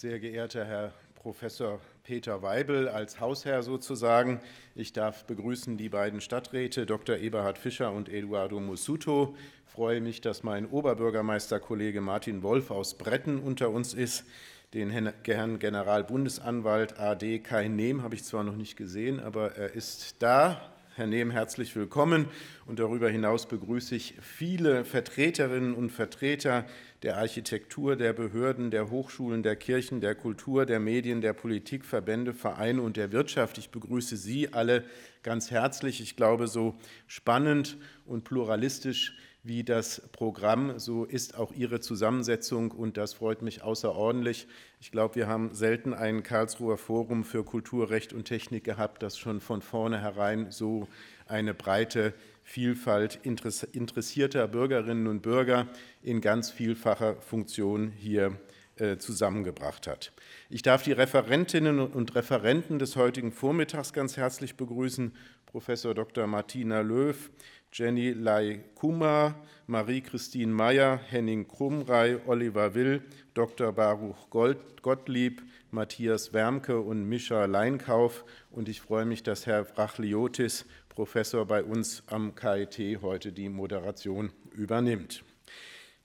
sehr geehrter Herr Professor Peter Weibel als Hausherr sozusagen. Ich darf begrüßen die beiden Stadträte, Dr. Eberhard Fischer und Eduardo Musuto. Ich freue mich, dass mein Oberbürgermeisterkollege Martin Wolf aus Bretten unter uns ist. Den Herrn Generalbundesanwalt AD Kai Nehm habe ich zwar noch nicht gesehen, aber er ist da. Herr Nehm, herzlich willkommen. Und darüber hinaus begrüße ich viele Vertreterinnen und Vertreter der Architektur, der Behörden, der Hochschulen, der Kirchen, der Kultur, der Medien, der Politik, Verbände, Vereine und der Wirtschaft. Ich begrüße Sie alle ganz herzlich. Ich glaube, so spannend und pluralistisch wie das Programm, so ist auch Ihre Zusammensetzung und das freut mich außerordentlich. Ich glaube, wir haben selten ein Karlsruher Forum für Kultur, Recht und Technik gehabt, das schon von vornherein so eine breite Vielfalt interessierter Bürgerinnen und Bürger in ganz vielfacher Funktion hier äh, zusammengebracht hat. Ich darf die Referentinnen und Referenten des heutigen Vormittags ganz herzlich begrüßen, Professor Dr. Martina Löw, Jenny Lai Kumar, Marie-Christine Meyer, Henning Krumrei, Oliver Will, Dr. Baruch Gottlieb, Matthias Wermke und Mischa Leinkauf. Und ich freue mich, dass Herr Brachliotis Professor bei uns am KIT heute die Moderation übernimmt.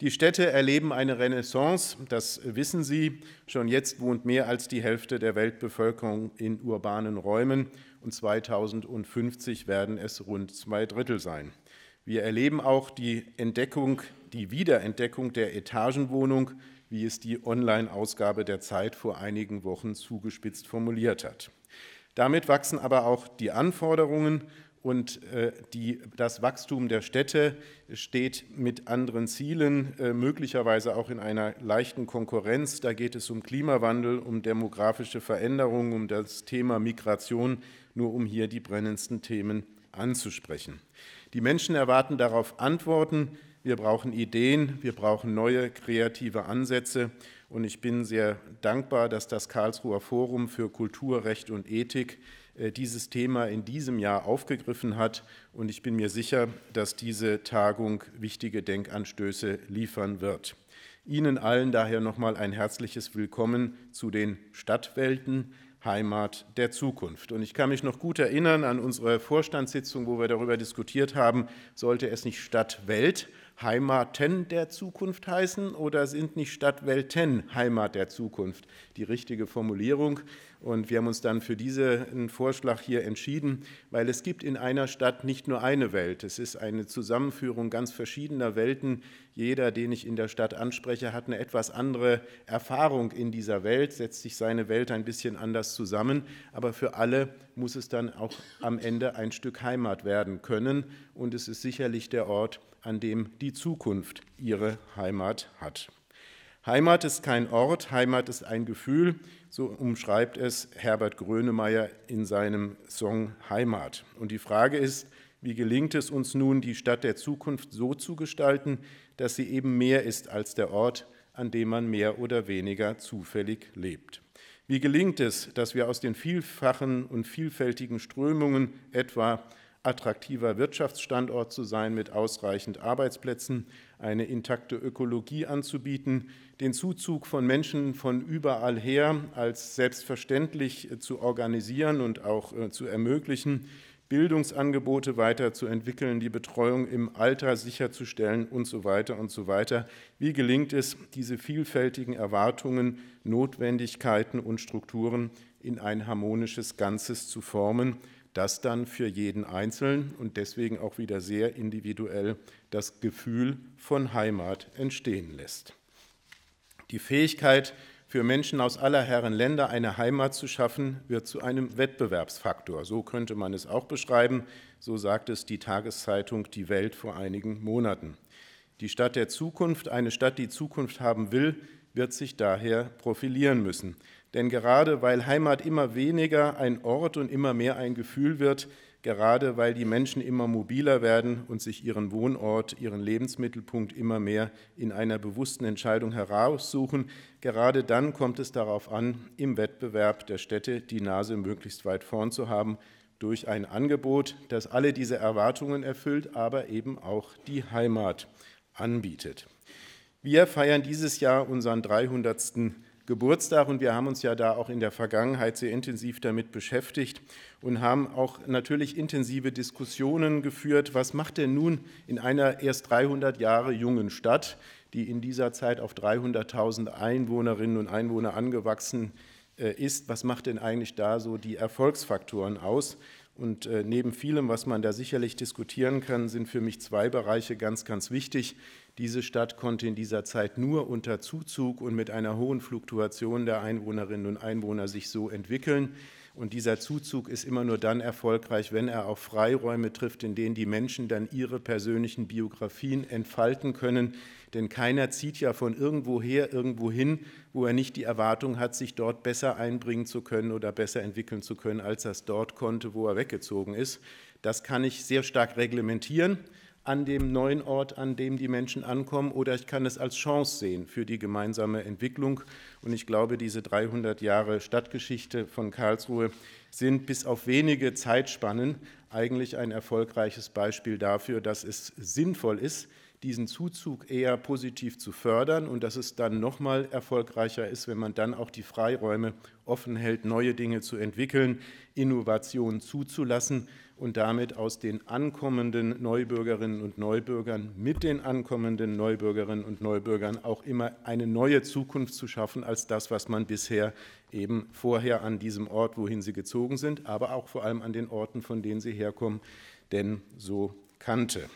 Die Städte erleben eine Renaissance, das wissen Sie. Schon jetzt wohnt mehr als die Hälfte der Weltbevölkerung in urbanen Räumen und 2050 werden es rund zwei Drittel sein. Wir erleben auch die Entdeckung, die Wiederentdeckung der Etagenwohnung, wie es die Online-Ausgabe der Zeit vor einigen Wochen zugespitzt formuliert hat. Damit wachsen aber auch die Anforderungen und äh, die, das Wachstum der Städte steht mit anderen Zielen äh, möglicherweise auch in einer leichten Konkurrenz. Da geht es um Klimawandel, um demografische Veränderungen, um das Thema Migration, nur um hier die brennendsten Themen anzusprechen. Die Menschen erwarten darauf Antworten. Wir brauchen Ideen, wir brauchen neue kreative Ansätze. Und ich bin sehr dankbar, dass das Karlsruher Forum für Kultur, Recht und Ethik äh, dieses Thema in diesem Jahr aufgegriffen hat. Und ich bin mir sicher, dass diese Tagung wichtige Denkanstöße liefern wird. Ihnen allen daher nochmal ein herzliches Willkommen zu den Stadtwelten, Heimat der Zukunft. Und ich kann mich noch gut erinnern an unsere Vorstandssitzung, wo wir darüber diskutiert haben, sollte es nicht Stadtwelt Heimaten der Zukunft heißen oder sind nicht Stadtwelten Heimat der Zukunft die richtige Formulierung? Und wir haben uns dann für diesen Vorschlag hier entschieden, weil es gibt in einer Stadt nicht nur eine Welt. Es ist eine Zusammenführung ganz verschiedener Welten. Jeder, den ich in der Stadt anspreche, hat eine etwas andere Erfahrung in dieser Welt, setzt sich seine Welt ein bisschen anders zusammen. Aber für alle muss es dann auch am Ende ein Stück Heimat werden können. Und es ist sicherlich der Ort, an dem die Zukunft ihre Heimat hat. Heimat ist kein Ort, Heimat ist ein Gefühl, so umschreibt es Herbert Grönemeyer in seinem Song Heimat. Und die Frage ist, wie gelingt es uns nun, die Stadt der Zukunft so zu gestalten, dass sie eben mehr ist als der Ort, an dem man mehr oder weniger zufällig lebt? Wie gelingt es, dass wir aus den vielfachen und vielfältigen Strömungen etwa attraktiver Wirtschaftsstandort zu sein mit ausreichend Arbeitsplätzen, eine intakte Ökologie anzubieten, den Zuzug von Menschen von überall her als selbstverständlich zu organisieren und auch äh, zu ermöglichen, Bildungsangebote weiterzuentwickeln, die Betreuung im Alter sicherzustellen und so weiter und so weiter. Wie gelingt es, diese vielfältigen Erwartungen, Notwendigkeiten und Strukturen in ein harmonisches Ganzes zu formen, das dann für jeden Einzelnen und deswegen auch wieder sehr individuell das Gefühl von Heimat entstehen lässt. Die Fähigkeit, für Menschen aus aller Herren Länder eine Heimat zu schaffen, wird zu einem Wettbewerbsfaktor. So könnte man es auch beschreiben. So sagt es die Tageszeitung Die Welt vor einigen Monaten. Die Stadt der Zukunft, eine Stadt, die Zukunft haben will, wird sich daher profilieren müssen. Denn gerade weil Heimat immer weniger ein Ort und immer mehr ein Gefühl wird, gerade weil die Menschen immer mobiler werden und sich ihren Wohnort, ihren Lebensmittelpunkt immer mehr in einer bewussten Entscheidung heraussuchen, gerade dann kommt es darauf an, im Wettbewerb der Städte die Nase möglichst weit vorn zu haben durch ein Angebot, das alle diese Erwartungen erfüllt, aber eben auch die Heimat anbietet. Wir feiern dieses Jahr unseren 300. Geburtstag und wir haben uns ja da auch in der Vergangenheit sehr intensiv damit beschäftigt und haben auch natürlich intensive Diskussionen geführt, was macht denn nun in einer erst 300 Jahre jungen Stadt, die in dieser Zeit auf 300.000 Einwohnerinnen und Einwohner angewachsen äh, ist, was macht denn eigentlich da so die Erfolgsfaktoren aus? Und äh, neben vielem, was man da sicherlich diskutieren kann, sind für mich zwei Bereiche ganz, ganz wichtig. Diese Stadt konnte in dieser Zeit nur unter Zuzug und mit einer hohen Fluktuation der Einwohnerinnen und Einwohner sich so entwickeln. Und dieser Zuzug ist immer nur dann erfolgreich, wenn er auf Freiräume trifft, in denen die Menschen dann ihre persönlichen Biografien entfalten können. Denn keiner zieht ja von irgendwoher irgendwo hin, wo er nicht die Erwartung hat, sich dort besser einbringen zu können oder besser entwickeln zu können, als er es dort konnte, wo er weggezogen ist. Das kann ich sehr stark reglementieren an dem neuen Ort, an dem die Menschen ankommen, oder ich kann es als Chance sehen für die gemeinsame Entwicklung. Und ich glaube, diese 300 Jahre Stadtgeschichte von Karlsruhe sind bis auf wenige Zeitspannen eigentlich ein erfolgreiches Beispiel dafür, dass es sinnvoll ist, diesen Zuzug eher positiv zu fördern und dass es dann noch mal erfolgreicher ist, wenn man dann auch die Freiräume offen hält, neue Dinge zu entwickeln, Innovationen zuzulassen und damit aus den ankommenden Neubürgerinnen und Neubürgern mit den ankommenden Neubürgerinnen und Neubürgern auch immer eine neue Zukunft zu schaffen als das, was man bisher eben vorher an diesem Ort, wohin sie gezogen sind, aber auch vor allem an den Orten, von denen sie herkommen, denn so kannte.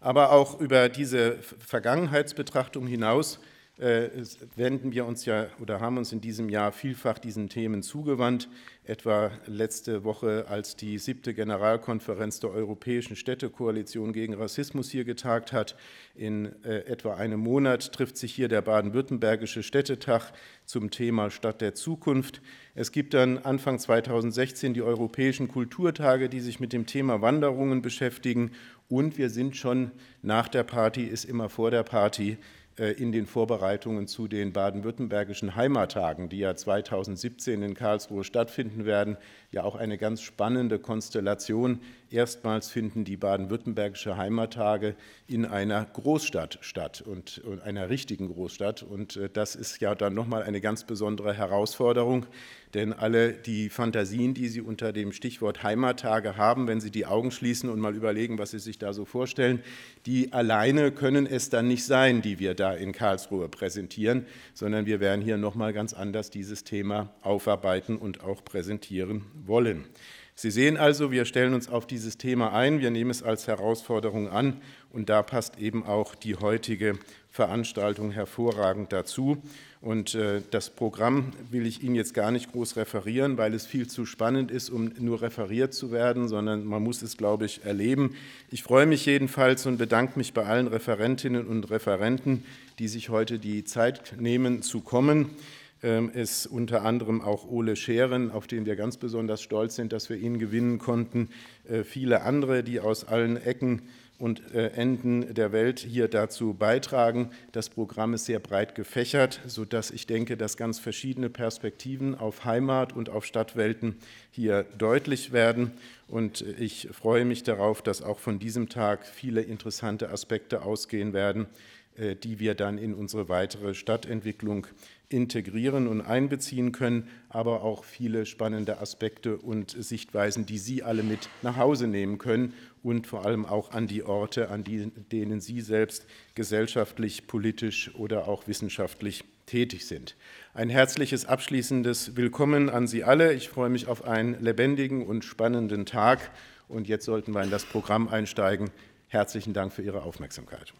Aber auch über diese Vergangenheitsbetrachtung hinaus wenden wir uns ja oder haben uns in diesem Jahr vielfach diesen Themen zugewandt, etwa letzte Woche, als die siebte Generalkonferenz der Europäischen Städtekoalition gegen Rassismus hier getagt hat. In äh, etwa einem Monat trifft sich hier der baden-württembergische Städtetag zum Thema Stadt der Zukunft. Es gibt dann Anfang 2016 die Europäischen Kulturtage, die sich mit dem Thema Wanderungen beschäftigen. Und wir sind schon nach der Party, ist immer vor der Party äh, in den Vorbereitungen zu den baden-württembergischen Heimattagen, die ja 2017 in Karlsruhe stattfinden werden, ja auch eine ganz spannende Konstellation. Erstmals finden die baden-württembergische Heimattage in einer Großstadt statt und, und einer richtigen Großstadt. Und äh, das ist ja dann nochmal eine ganz besondere Herausforderung, denn alle die Fantasien, die Sie unter dem Stichwort Heimattage haben, wenn Sie die Augen schließen und mal überlegen, was Sie sich da so vorstellen, die alleine können es dann nicht sein, die wir da in Karlsruhe präsentieren, sondern wir werden hier nochmal ganz anders dieses Thema aufarbeiten und auch präsentieren wollen. Sie sehen also, wir stellen uns auf dieses Thema ein, wir nehmen es als Herausforderung an und da passt eben auch die heutige Veranstaltung hervorragend dazu. Und äh, das Programm will ich Ihnen jetzt gar nicht groß referieren, weil es viel zu spannend ist, um nur referiert zu werden, sondern man muss es, glaube ich, erleben. Ich freue mich jedenfalls und bedanke mich bei allen Referentinnen und Referenten, die sich heute die Zeit nehmen zu kommen ist ähm, unter anderem auch Ole Scheren, auf den wir ganz besonders stolz sind, dass wir ihn gewinnen konnten. Äh, viele andere, die aus allen Ecken und äh, Enden der Welt hier dazu beitragen. Das Programm ist sehr breit gefächert, sodass ich denke, dass ganz verschiedene Perspektiven auf Heimat und auf Stadtwelten hier deutlich werden. Und ich freue mich darauf, dass auch von diesem Tag viele interessante Aspekte ausgehen werden, die wir dann in unsere weitere Stadtentwicklung integrieren und einbeziehen können, aber auch viele spannende Aspekte und Sichtweisen, die Sie alle mit nach Hause nehmen können und vor allem auch an die Orte, an die, denen Sie selbst gesellschaftlich, politisch oder auch wissenschaftlich tätig sind. Ein herzliches abschließendes Willkommen an Sie alle. Ich freue mich auf einen lebendigen und spannenden Tag. Und jetzt sollten wir in das Programm einsteigen. Herzlichen Dank für Ihre Aufmerksamkeit.